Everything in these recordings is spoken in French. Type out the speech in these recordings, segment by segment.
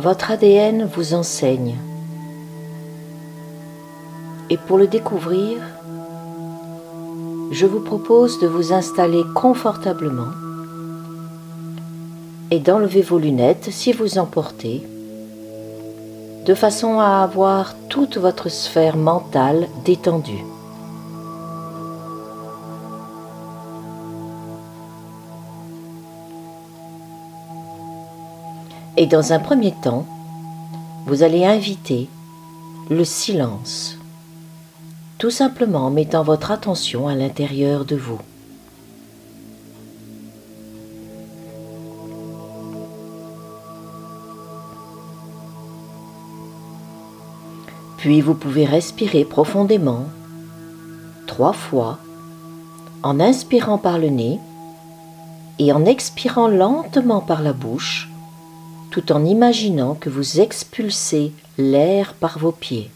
Votre ADN vous enseigne. Et pour le découvrir, je vous propose de vous installer confortablement et d'enlever vos lunettes si vous en portez, de façon à avoir toute votre sphère mentale détendue. Et dans un premier temps, vous allez inviter le silence, tout simplement en mettant votre attention à l'intérieur de vous. Puis vous pouvez respirer profondément, trois fois, en inspirant par le nez et en expirant lentement par la bouche tout en imaginant que vous expulsez l'air par vos pieds.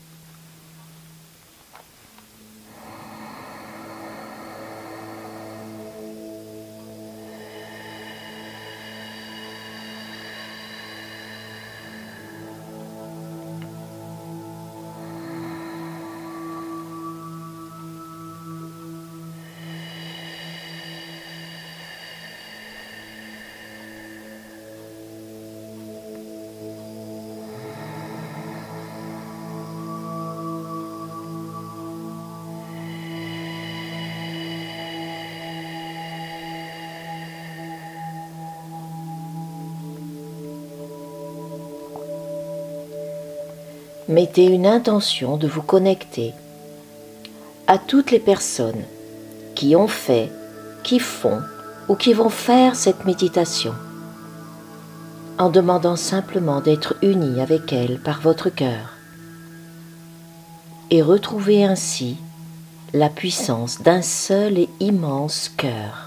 Mettez une intention de vous connecter à toutes les personnes qui ont fait, qui font ou qui vont faire cette méditation, en demandant simplement d'être unis avec elles par votre cœur et retrouver ainsi la puissance d'un seul et immense cœur.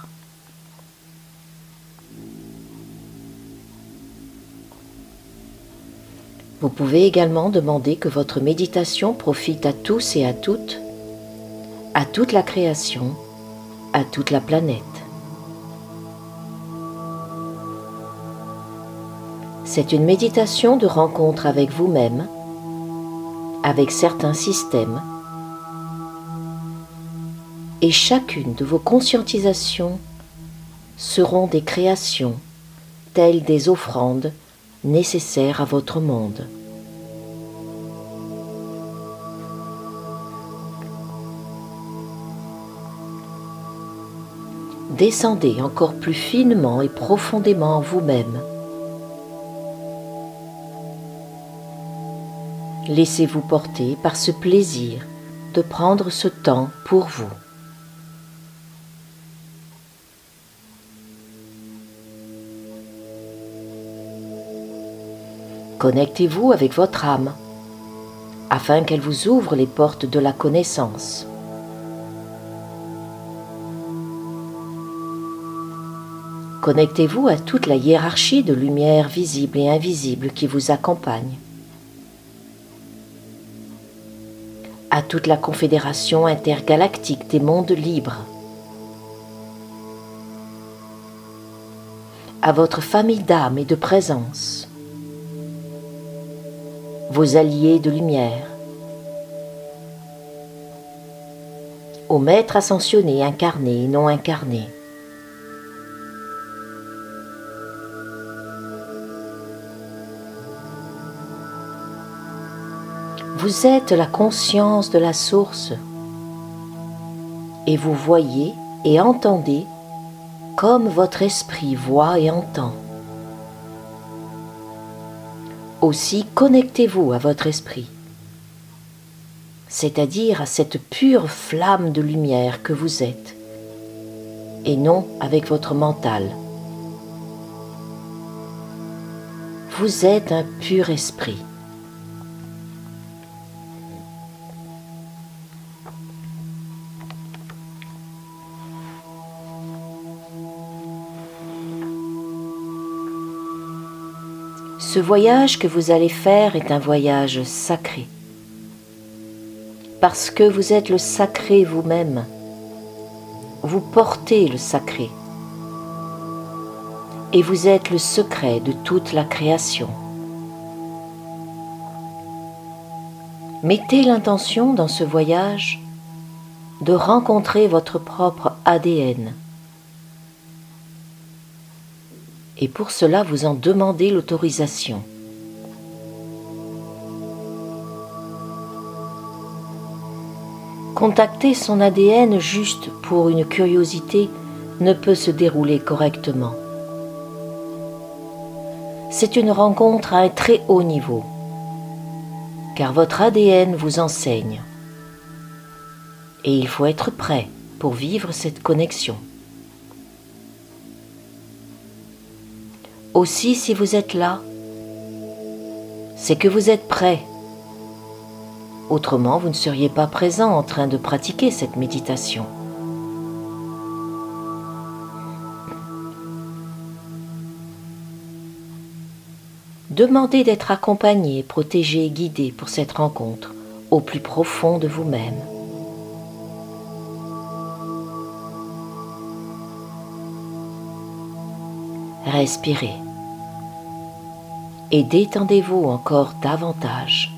Vous pouvez également demander que votre méditation profite à tous et à toutes, à toute la création, à toute la planète. C'est une méditation de rencontre avec vous-même, avec certains systèmes, et chacune de vos conscientisations seront des créations, telles des offrandes nécessaire à votre monde. Descendez encore plus finement et profondément en vous-même. Laissez-vous porter par ce plaisir de prendre ce temps pour vous. Connectez-vous avec votre âme afin qu'elle vous ouvre les portes de la connaissance. Connectez-vous à toute la hiérarchie de lumière visible et invisible qui vous accompagne, à toute la confédération intergalactique des mondes libres, à votre famille d'âme et de présence, vos alliés de lumière. Au maître ascensionné incarné et non incarné. Vous êtes la conscience de la source et vous voyez et entendez comme votre esprit voit et entend. Aussi connectez-vous à votre esprit, c'est-à-dire à cette pure flamme de lumière que vous êtes, et non avec votre mental. Vous êtes un pur esprit. Ce voyage que vous allez faire est un voyage sacré. Parce que vous êtes le sacré vous-même. Vous portez le sacré. Et vous êtes le secret de toute la création. Mettez l'intention dans ce voyage de rencontrer votre propre ADN. Et pour cela, vous en demandez l'autorisation. Contacter son ADN juste pour une curiosité ne peut se dérouler correctement. C'est une rencontre à un très haut niveau, car votre ADN vous enseigne et il faut être prêt pour vivre cette connexion. Aussi, si vous êtes là, c'est que vous êtes prêt. Autrement, vous ne seriez pas présent en train de pratiquer cette méditation. Demandez d'être accompagné, protégé et guidé pour cette rencontre au plus profond de vous-même. respirez et détendez-vous encore davantage,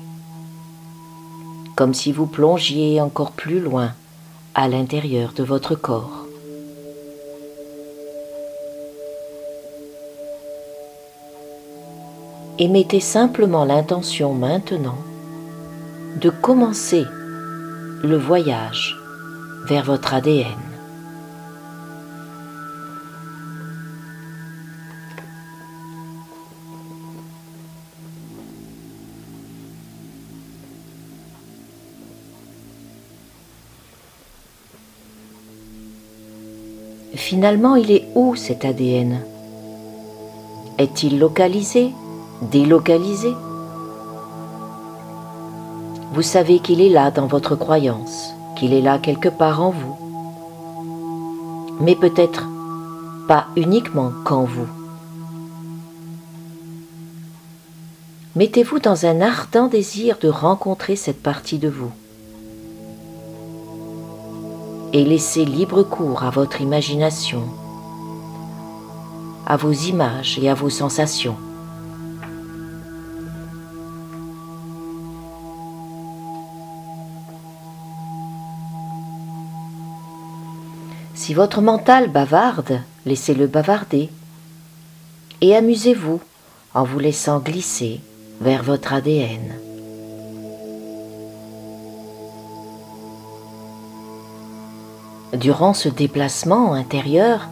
comme si vous plongiez encore plus loin à l'intérieur de votre corps. Et mettez simplement l'intention maintenant de commencer le voyage vers votre ADN. Finalement, il est où cet ADN Est-il localisé? Délocalisé? Vous savez qu'il est là dans votre croyance, qu'il est là quelque part en vous, mais peut-être pas uniquement qu'en vous. Mettez-vous dans un ardent désir de rencontrer cette partie de vous et laissez libre cours à votre imagination, à vos images et à vos sensations. Si votre mental bavarde, laissez-le bavarder et amusez-vous en vous laissant glisser vers votre ADN. Durant ce déplacement intérieur,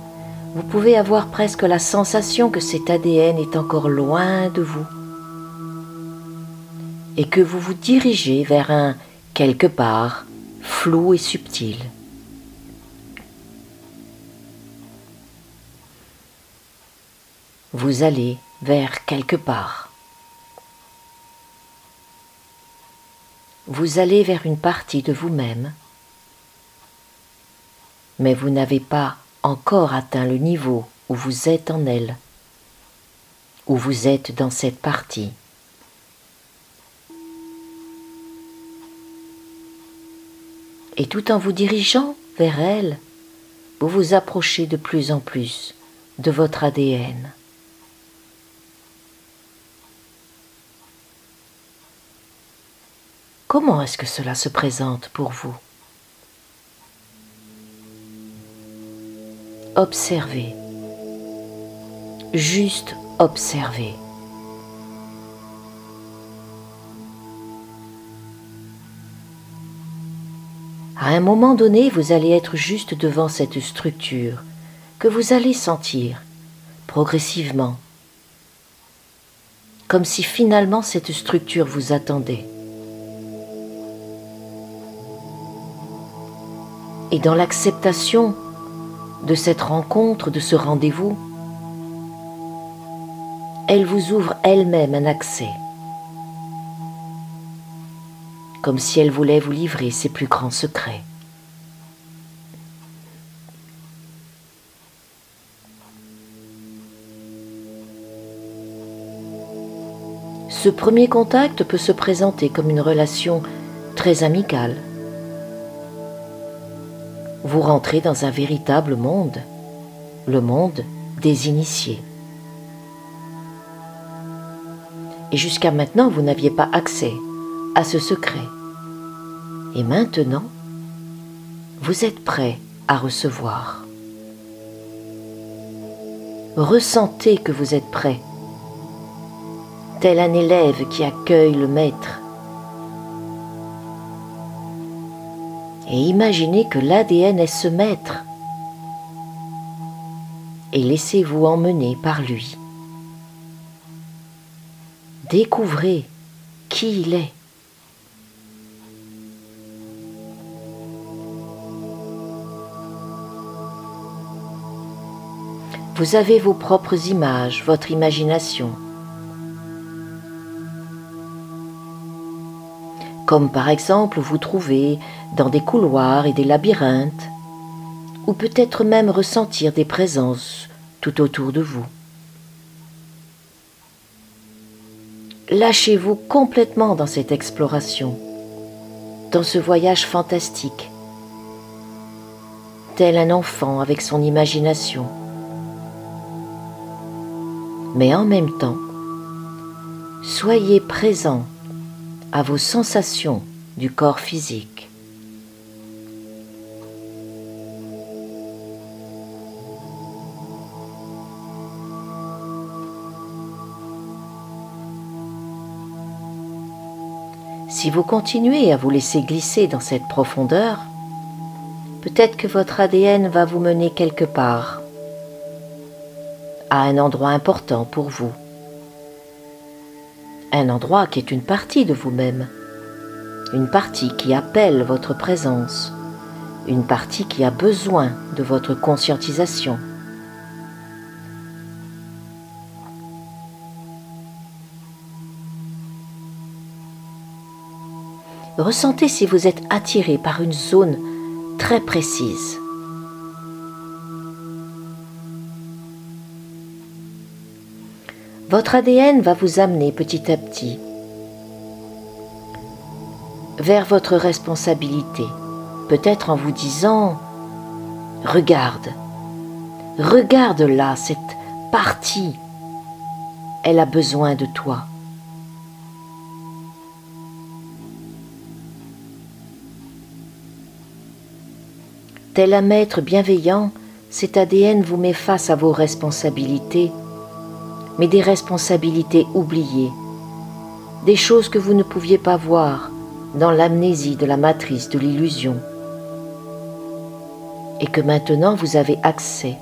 vous pouvez avoir presque la sensation que cet ADN est encore loin de vous et que vous vous dirigez vers un quelque part flou et subtil. Vous allez vers quelque part. Vous allez vers une partie de vous-même mais vous n'avez pas encore atteint le niveau où vous êtes en elle, où vous êtes dans cette partie. Et tout en vous dirigeant vers elle, vous vous approchez de plus en plus de votre ADN. Comment est-ce que cela se présente pour vous? Observer. Juste observer. À un moment donné, vous allez être juste devant cette structure que vous allez sentir progressivement, comme si finalement cette structure vous attendait. Et dans l'acceptation de cette rencontre, de ce rendez-vous, elle vous ouvre elle-même un accès, comme si elle voulait vous livrer ses plus grands secrets. Ce premier contact peut se présenter comme une relation très amicale. Vous rentrez dans un véritable monde, le monde des initiés. Et jusqu'à maintenant, vous n'aviez pas accès à ce secret. Et maintenant, vous êtes prêt à recevoir. Ressentez que vous êtes prêt, tel un élève qui accueille le maître. Et imaginez que l'ADN est ce maître. Et laissez-vous emmener par lui. Découvrez qui il est. Vous avez vos propres images, votre imagination. Comme par exemple vous trouvez dans des couloirs et des labyrinthes, ou peut-être même ressentir des présences tout autour de vous. Lâchez-vous complètement dans cette exploration, dans ce voyage fantastique, tel un enfant avec son imagination mais en même temps, soyez présent à vos sensations du corps physique. Si vous continuez à vous laisser glisser dans cette profondeur, peut-être que votre ADN va vous mener quelque part à un endroit important pour vous. Un endroit qui est une partie de vous-même, une partie qui appelle votre présence, une partie qui a besoin de votre conscientisation. Ressentez si vous êtes attiré par une zone très précise. votre ADN va vous amener petit à petit vers votre responsabilité, peut-être en vous disant, regarde, regarde là cette partie, elle a besoin de toi. Tel un maître bienveillant, cet ADN vous met face à vos responsabilités mais des responsabilités oubliées, des choses que vous ne pouviez pas voir dans l'amnésie de la matrice de l'illusion, et que maintenant vous avez accès,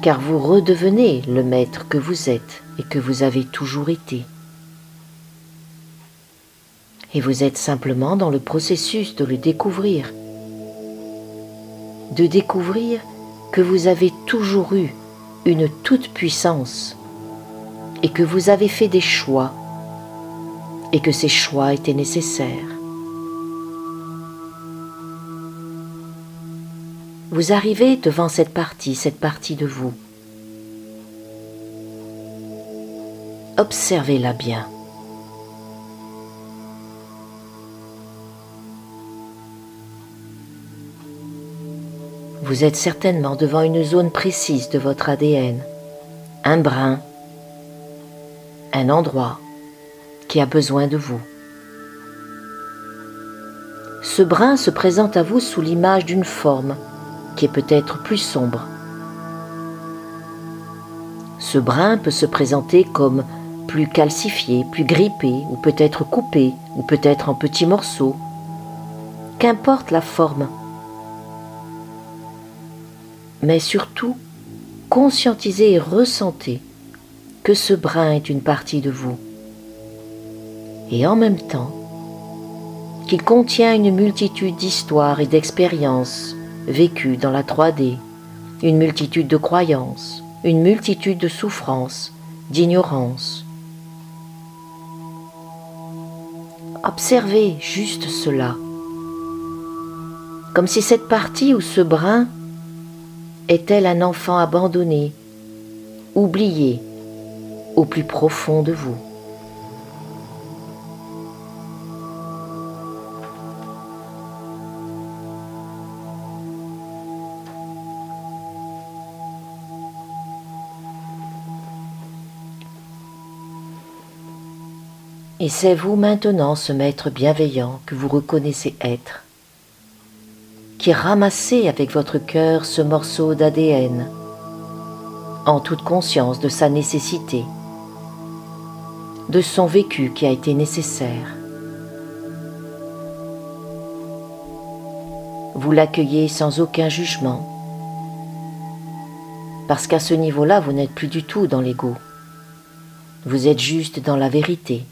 car vous redevenez le maître que vous êtes et que vous avez toujours été. Et vous êtes simplement dans le processus de le découvrir, de découvrir que vous avez toujours eu une toute-puissance et que vous avez fait des choix et que ces choix étaient nécessaires. Vous arrivez devant cette partie, cette partie de vous. Observez-la bien. Vous êtes certainement devant une zone précise de votre ADN, un brin, un endroit qui a besoin de vous. Ce brin se présente à vous sous l'image d'une forme qui est peut-être plus sombre. Ce brin peut se présenter comme plus calcifié, plus grippé, ou peut-être coupé, ou peut-être en petits morceaux. Qu'importe la forme, mais surtout conscientisez et ressentez que ce brin est une partie de vous. Et en même temps, qu'il contient une multitude d'histoires et d'expériences vécues dans la 3D, une multitude de croyances, une multitude de souffrances, d'ignorance. Observez juste cela, comme si cette partie ou ce brin est-elle un enfant abandonné, oublié, au plus profond de vous? Et c'est vous maintenant ce maître bienveillant que vous reconnaissez être, qui ramassez avec votre cœur ce morceau d'ADN, en toute conscience de sa nécessité, de son vécu qui a été nécessaire. Vous l'accueillez sans aucun jugement, parce qu'à ce niveau-là, vous n'êtes plus du tout dans l'ego, vous êtes juste dans la vérité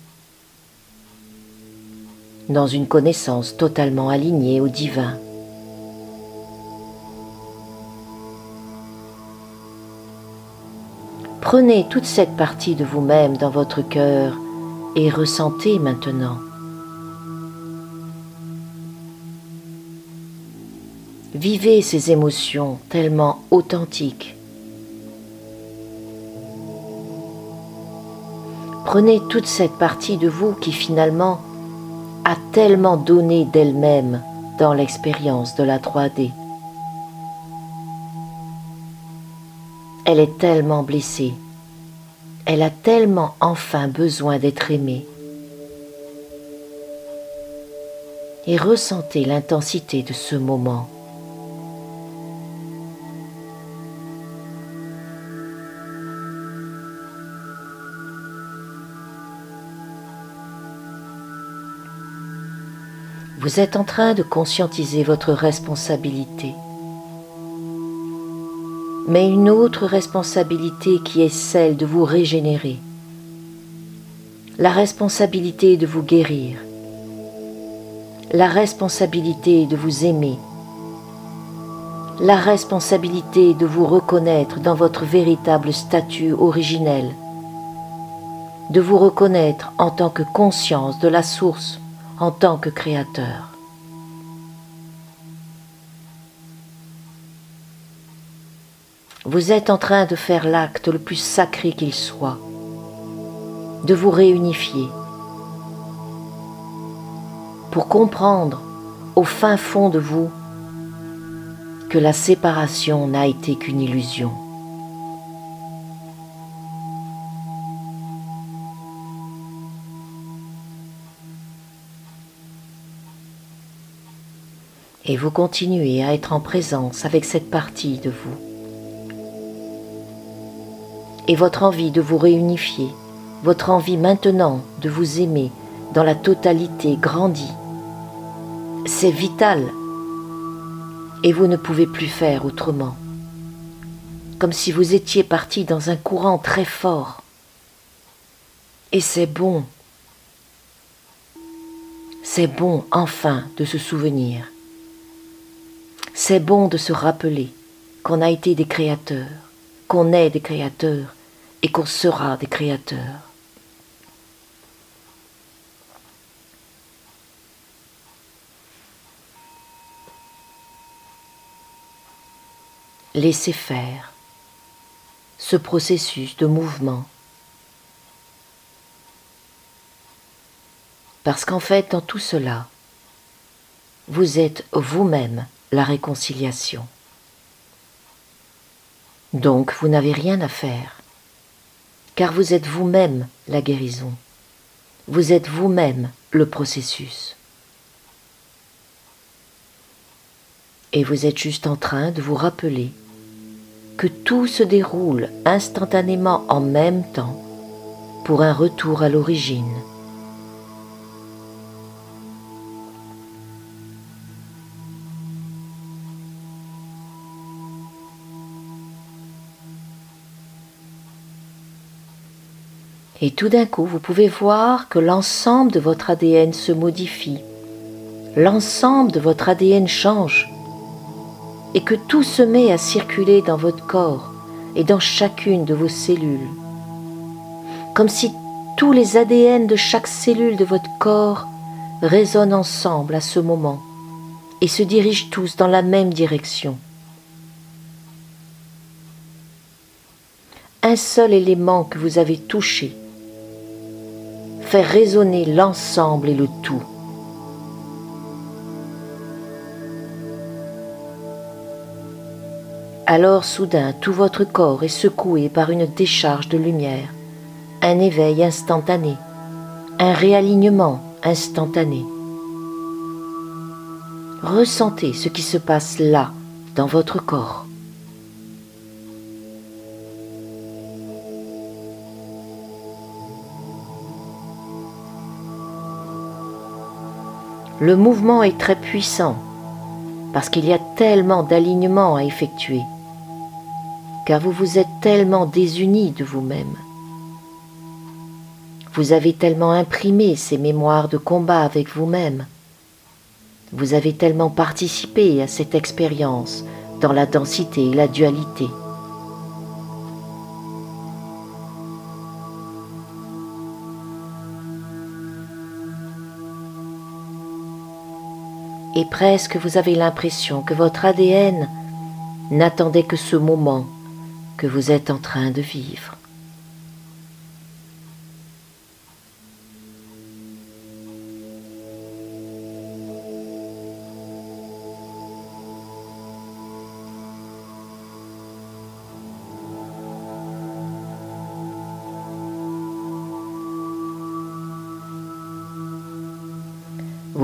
dans une connaissance totalement alignée au divin. Prenez toute cette partie de vous-même dans votre cœur et ressentez maintenant. Vivez ces émotions tellement authentiques. Prenez toute cette partie de vous qui finalement a tellement donné d'elle-même dans l'expérience de la 3D. Elle est tellement blessée. Elle a tellement enfin besoin d'être aimée. Et ressentez l'intensité de ce moment. Vous êtes en train de conscientiser votre responsabilité. Mais une autre responsabilité qui est celle de vous régénérer. La responsabilité de vous guérir. La responsabilité de vous aimer. La responsabilité de vous reconnaître dans votre véritable statut originel. De vous reconnaître en tant que conscience de la source en tant que créateur. Vous êtes en train de faire l'acte le plus sacré qu'il soit, de vous réunifier pour comprendre au fin fond de vous que la séparation n'a été qu'une illusion. et vous continuez à être en présence avec cette partie de vous. Et votre envie de vous réunifier, votre envie maintenant de vous aimer dans la totalité grandit. C'est vital et vous ne pouvez plus faire autrement. Comme si vous étiez parti dans un courant très fort. Et c'est bon. C'est bon enfin de se souvenir c'est bon de se rappeler qu'on a été des créateurs, qu'on est des créateurs et qu'on sera des créateurs. Laissez faire ce processus de mouvement. Parce qu'en fait, dans tout cela, vous êtes vous-même la réconciliation. Donc vous n'avez rien à faire, car vous êtes vous-même la guérison, vous êtes vous-même le processus. Et vous êtes juste en train de vous rappeler que tout se déroule instantanément en même temps pour un retour à l'origine Et tout d'un coup, vous pouvez voir que l'ensemble de votre ADN se modifie. L'ensemble de votre ADN change. Et que tout se met à circuler dans votre corps et dans chacune de vos cellules. Comme si tous les ADN de chaque cellule de votre corps résonnent ensemble à ce moment et se dirigent tous dans la même direction. un seul élément que vous avez touché, faire résonner l'ensemble et le tout. Alors soudain tout votre corps est secoué par une décharge de lumière, un éveil instantané, un réalignement instantané. Ressentez ce qui se passe là, dans votre corps. Le mouvement est très puissant parce qu'il y a tellement d'alignements à effectuer, car vous vous êtes tellement désunis de vous-même. Vous avez tellement imprimé ces mémoires de combat avec vous-même. Vous avez tellement participé à cette expérience dans la densité et la dualité. Et presque vous avez l'impression que votre ADN n'attendait que ce moment que vous êtes en train de vivre.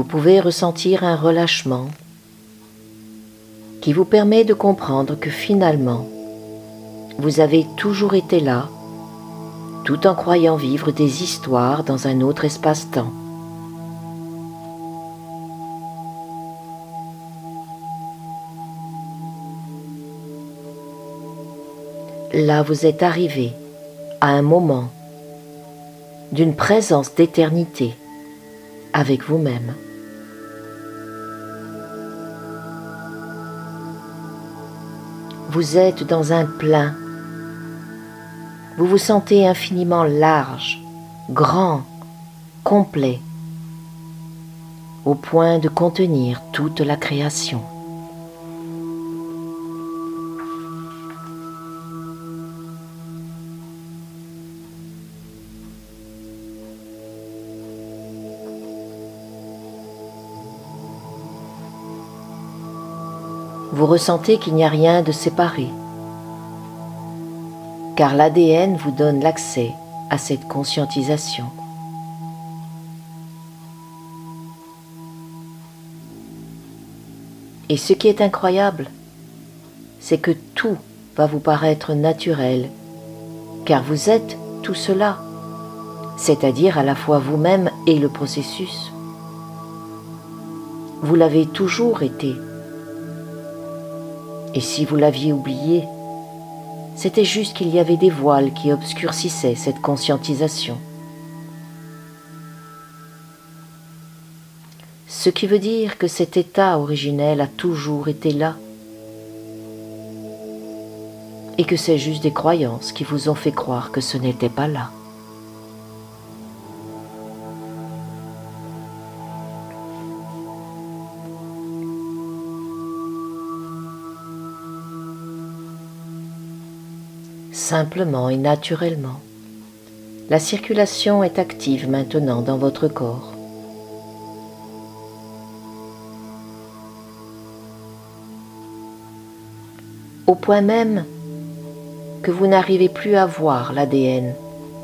Vous pouvez ressentir un relâchement qui vous permet de comprendre que finalement, vous avez toujours été là, tout en croyant vivre des histoires dans un autre espace-temps. Là, vous êtes arrivé à un moment d'une présence d'éternité avec vous-même. Vous êtes dans un plein. Vous vous sentez infiniment large, grand, complet, au point de contenir toute la création. Vous ressentez qu'il n'y a rien de séparé, car l'ADN vous donne l'accès à cette conscientisation. Et ce qui est incroyable, c'est que tout va vous paraître naturel, car vous êtes tout cela, c'est-à-dire à la fois vous-même et le processus. Vous l'avez toujours été. Et si vous l'aviez oublié, c'était juste qu'il y avait des voiles qui obscurcissaient cette conscientisation. Ce qui veut dire que cet état originel a toujours été là et que c'est juste des croyances qui vous ont fait croire que ce n'était pas là. Simplement et naturellement. La circulation est active maintenant dans votre corps. Au point même que vous n'arrivez plus à voir l'ADN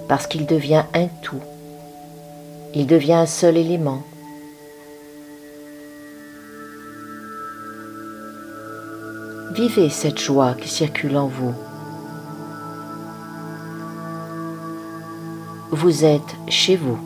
parce qu'il devient un tout. Il devient un seul élément. Vivez cette joie qui circule en vous. Vous êtes chez vous.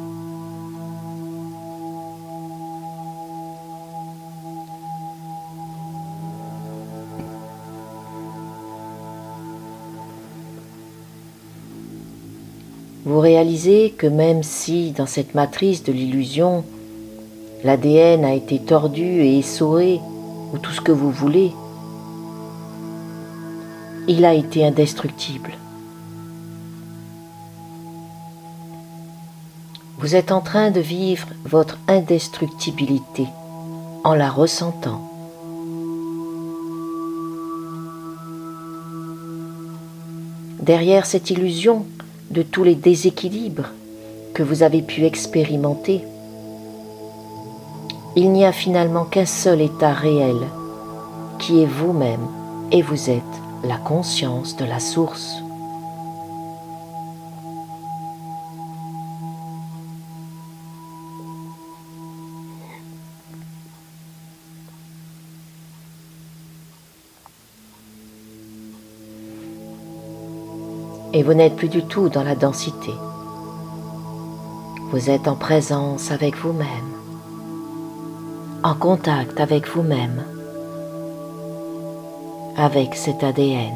Vous réalisez que même si dans cette matrice de l'illusion, l'ADN a été tordu et essoré, ou tout ce que vous voulez, il a été indestructible. Vous êtes en train de vivre votre indestructibilité en la ressentant. derrière cette illusion de tous les déséquilibres que vous avez pu expérimenter, il n'y a finalement qu'un seul état réel, qui est vous-même, et vous êtes la conscience de la source. Et vous n'êtes plus du tout dans la densité. Vous êtes en présence avec vous-même, en contact avec vous-même, avec cet ADN.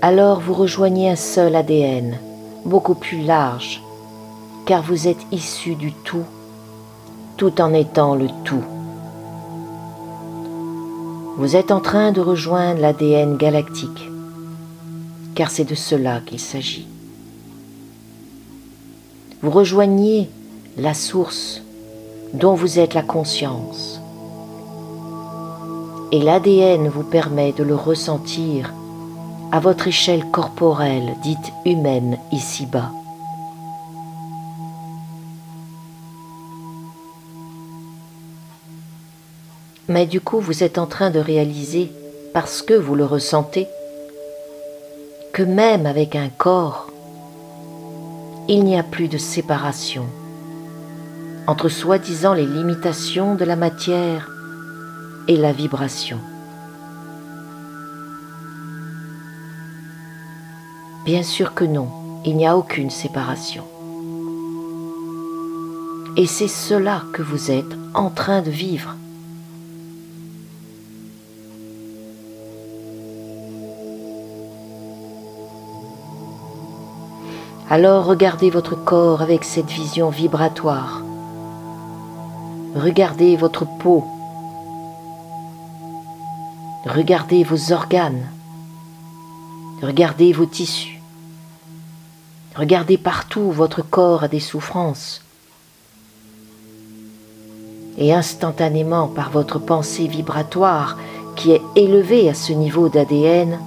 Alors vous rejoignez un seul ADN, beaucoup plus large, car vous êtes issu du tout, tout en étant le tout. Vous êtes en train de rejoindre l'ADN galactique, car c'est de cela qu'il s'agit. Vous rejoignez la source dont vous êtes la conscience. Et l'ADN vous permet de le ressentir à votre échelle corporelle dite humaine ici-bas. Mais du coup, vous êtes en train de réaliser, parce que vous le ressentez, que même avec un corps, il n'y a plus de séparation entre soi-disant les limitations de la matière et la vibration. Bien sûr que non, il n'y a aucune séparation. Et c'est cela que vous êtes en train de vivre. Alors regardez votre corps avec cette vision vibratoire. Regardez votre peau. Regardez vos organes. Regardez vos tissus. Regardez partout où votre corps a des souffrances. Et instantanément, par votre pensée vibratoire qui est élevée à ce niveau d'ADN,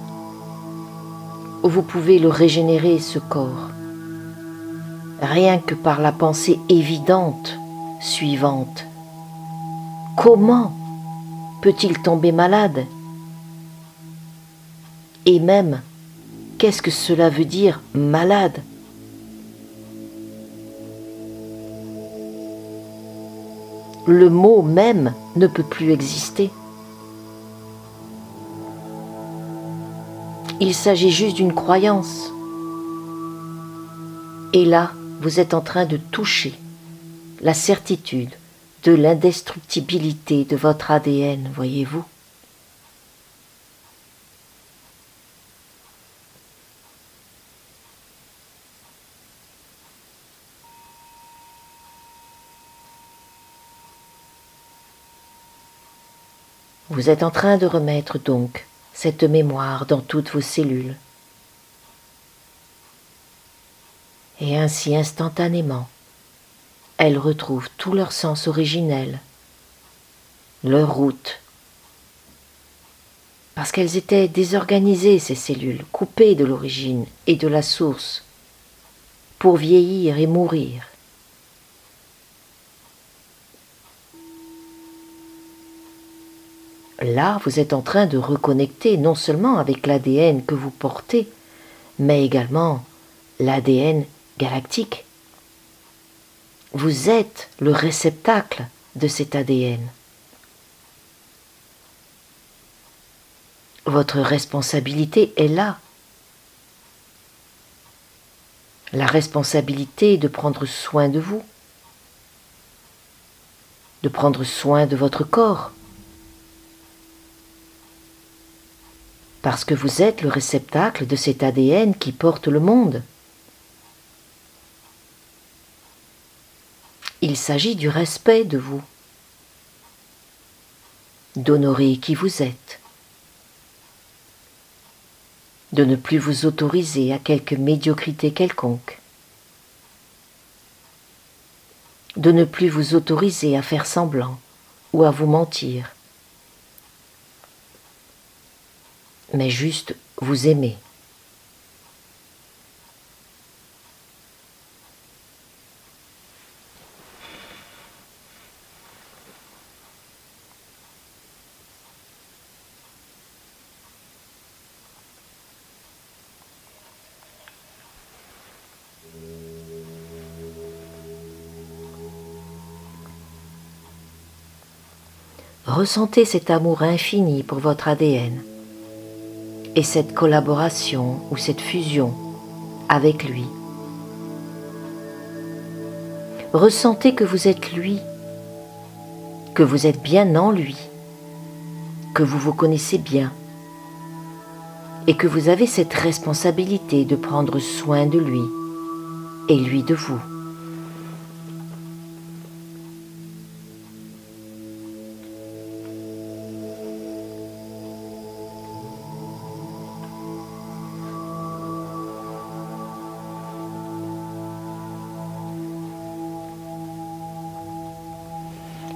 vous pouvez le régénérer, ce corps rien que par la pensée évidente suivante. Comment peut-il tomber malade? Et même, qu'est-ce que cela veut dire malade? Le mot même ne peut plus exister. Il s'agit juste d'une croyance. Et là, vous êtes en train de toucher la certitude de l'indestructibilité de votre ADN, voyez-vous. Vous êtes en train de remettre donc cette mémoire dans toutes vos cellules. Et ainsi instantanément, elles retrouvent tout leur sens originel, leur route, parce qu'elles étaient désorganisées, ces cellules, coupées de l'origine et de la source, pour vieillir et mourir. Là, vous êtes en train de reconnecter non seulement avec l'ADN que vous portez, mais également l'ADN Vous êtes le réceptacle de cet ADN. Votre responsabilité est là. La responsabilité de prendre soin de vous, de prendre soin de votre corps, parce que vous êtes le réceptacle de cet ADN qui porte le monde. Il s'agit du respect de vous, d'honorer qui vous êtes, de ne plus vous autoriser à quelque médiocrité quelconque, de ne plus vous autoriser à faire semblant ou à vous mentir, mais juste vous aimer. Ressentez cet amour infini pour votre ADN et cette collaboration ou cette fusion avec lui. Ressentez que vous êtes lui, que vous êtes bien en lui, que vous vous connaissez bien et que vous avez cette responsabilité de prendre soin de lui et lui de vous.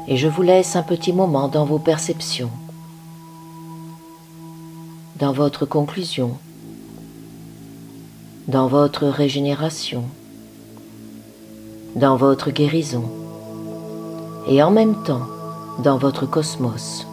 Et je vous laisse un petit moment dans vos perceptions, dans votre conclusion, dans votre régénération, dans votre guérison. Et en même temps dans votre cosmos.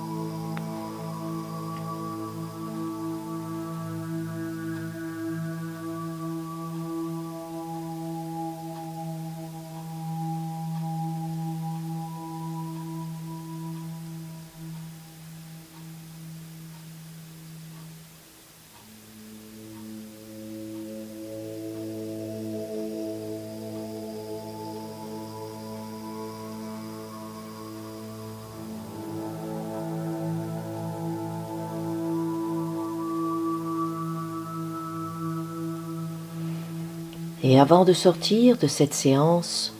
Avant de sortir de cette séance,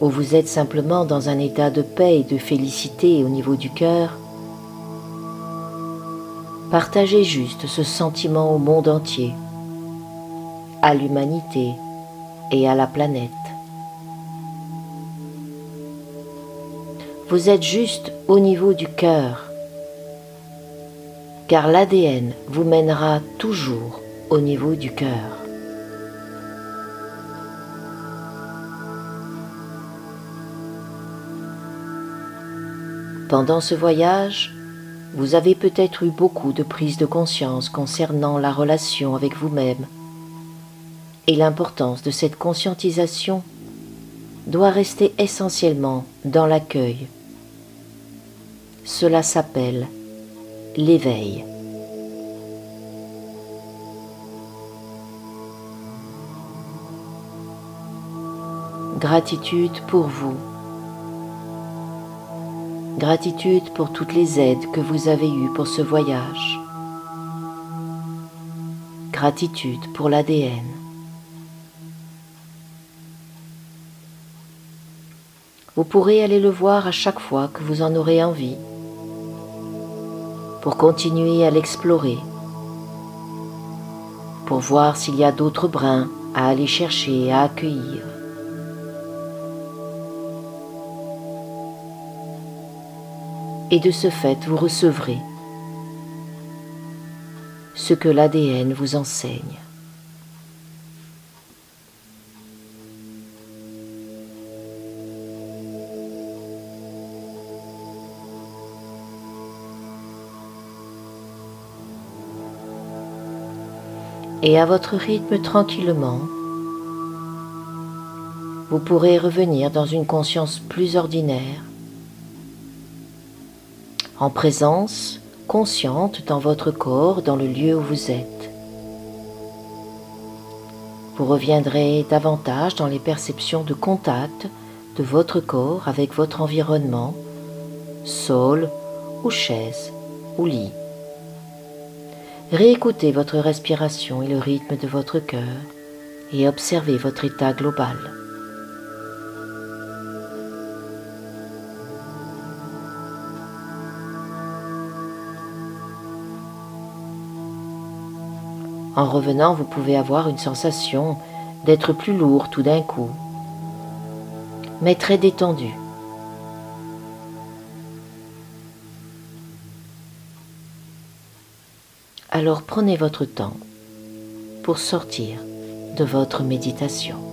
où vous êtes simplement dans un état de paix et de félicité au niveau du cœur, partagez juste ce sentiment au monde entier, à l'humanité et à la planète. Vous êtes juste au niveau du cœur, car l'ADN vous mènera toujours au niveau du cœur. Pendant ce voyage, vous avez peut-être eu beaucoup de prises de conscience concernant la relation avec vous-même. Et l'importance de cette conscientisation doit rester essentiellement dans l'accueil. Cela s'appelle l'éveil. Gratitude pour vous Gratitude pour toutes les aides que vous avez eues pour ce voyage. Gratitude pour l'ADN. Vous pourrez aller le voir à chaque fois que vous en aurez envie pour continuer à l'explorer, pour voir s'il y a d'autres brins à aller chercher et à accueillir. Et de ce fait vous recevrez ce que l'ADN vous enseigne. Et à votre rythme tranquillement, vous pourrez revenir dans une conscience plus ordinaire en présence consciente dans votre corps, dans le lieu où vous êtes. Vous reviendrez davantage dans les perceptions de contact de votre corps avec votre environnement, sol ou chaise ou lit. Réécoutez votre respiration et le rythme de votre cœur et observez votre état global. En revenant, vous pouvez avoir une sensation d'être plus lourd tout d'un coup, mais très détendu. Alors prenez votre temps pour sortir de votre méditation.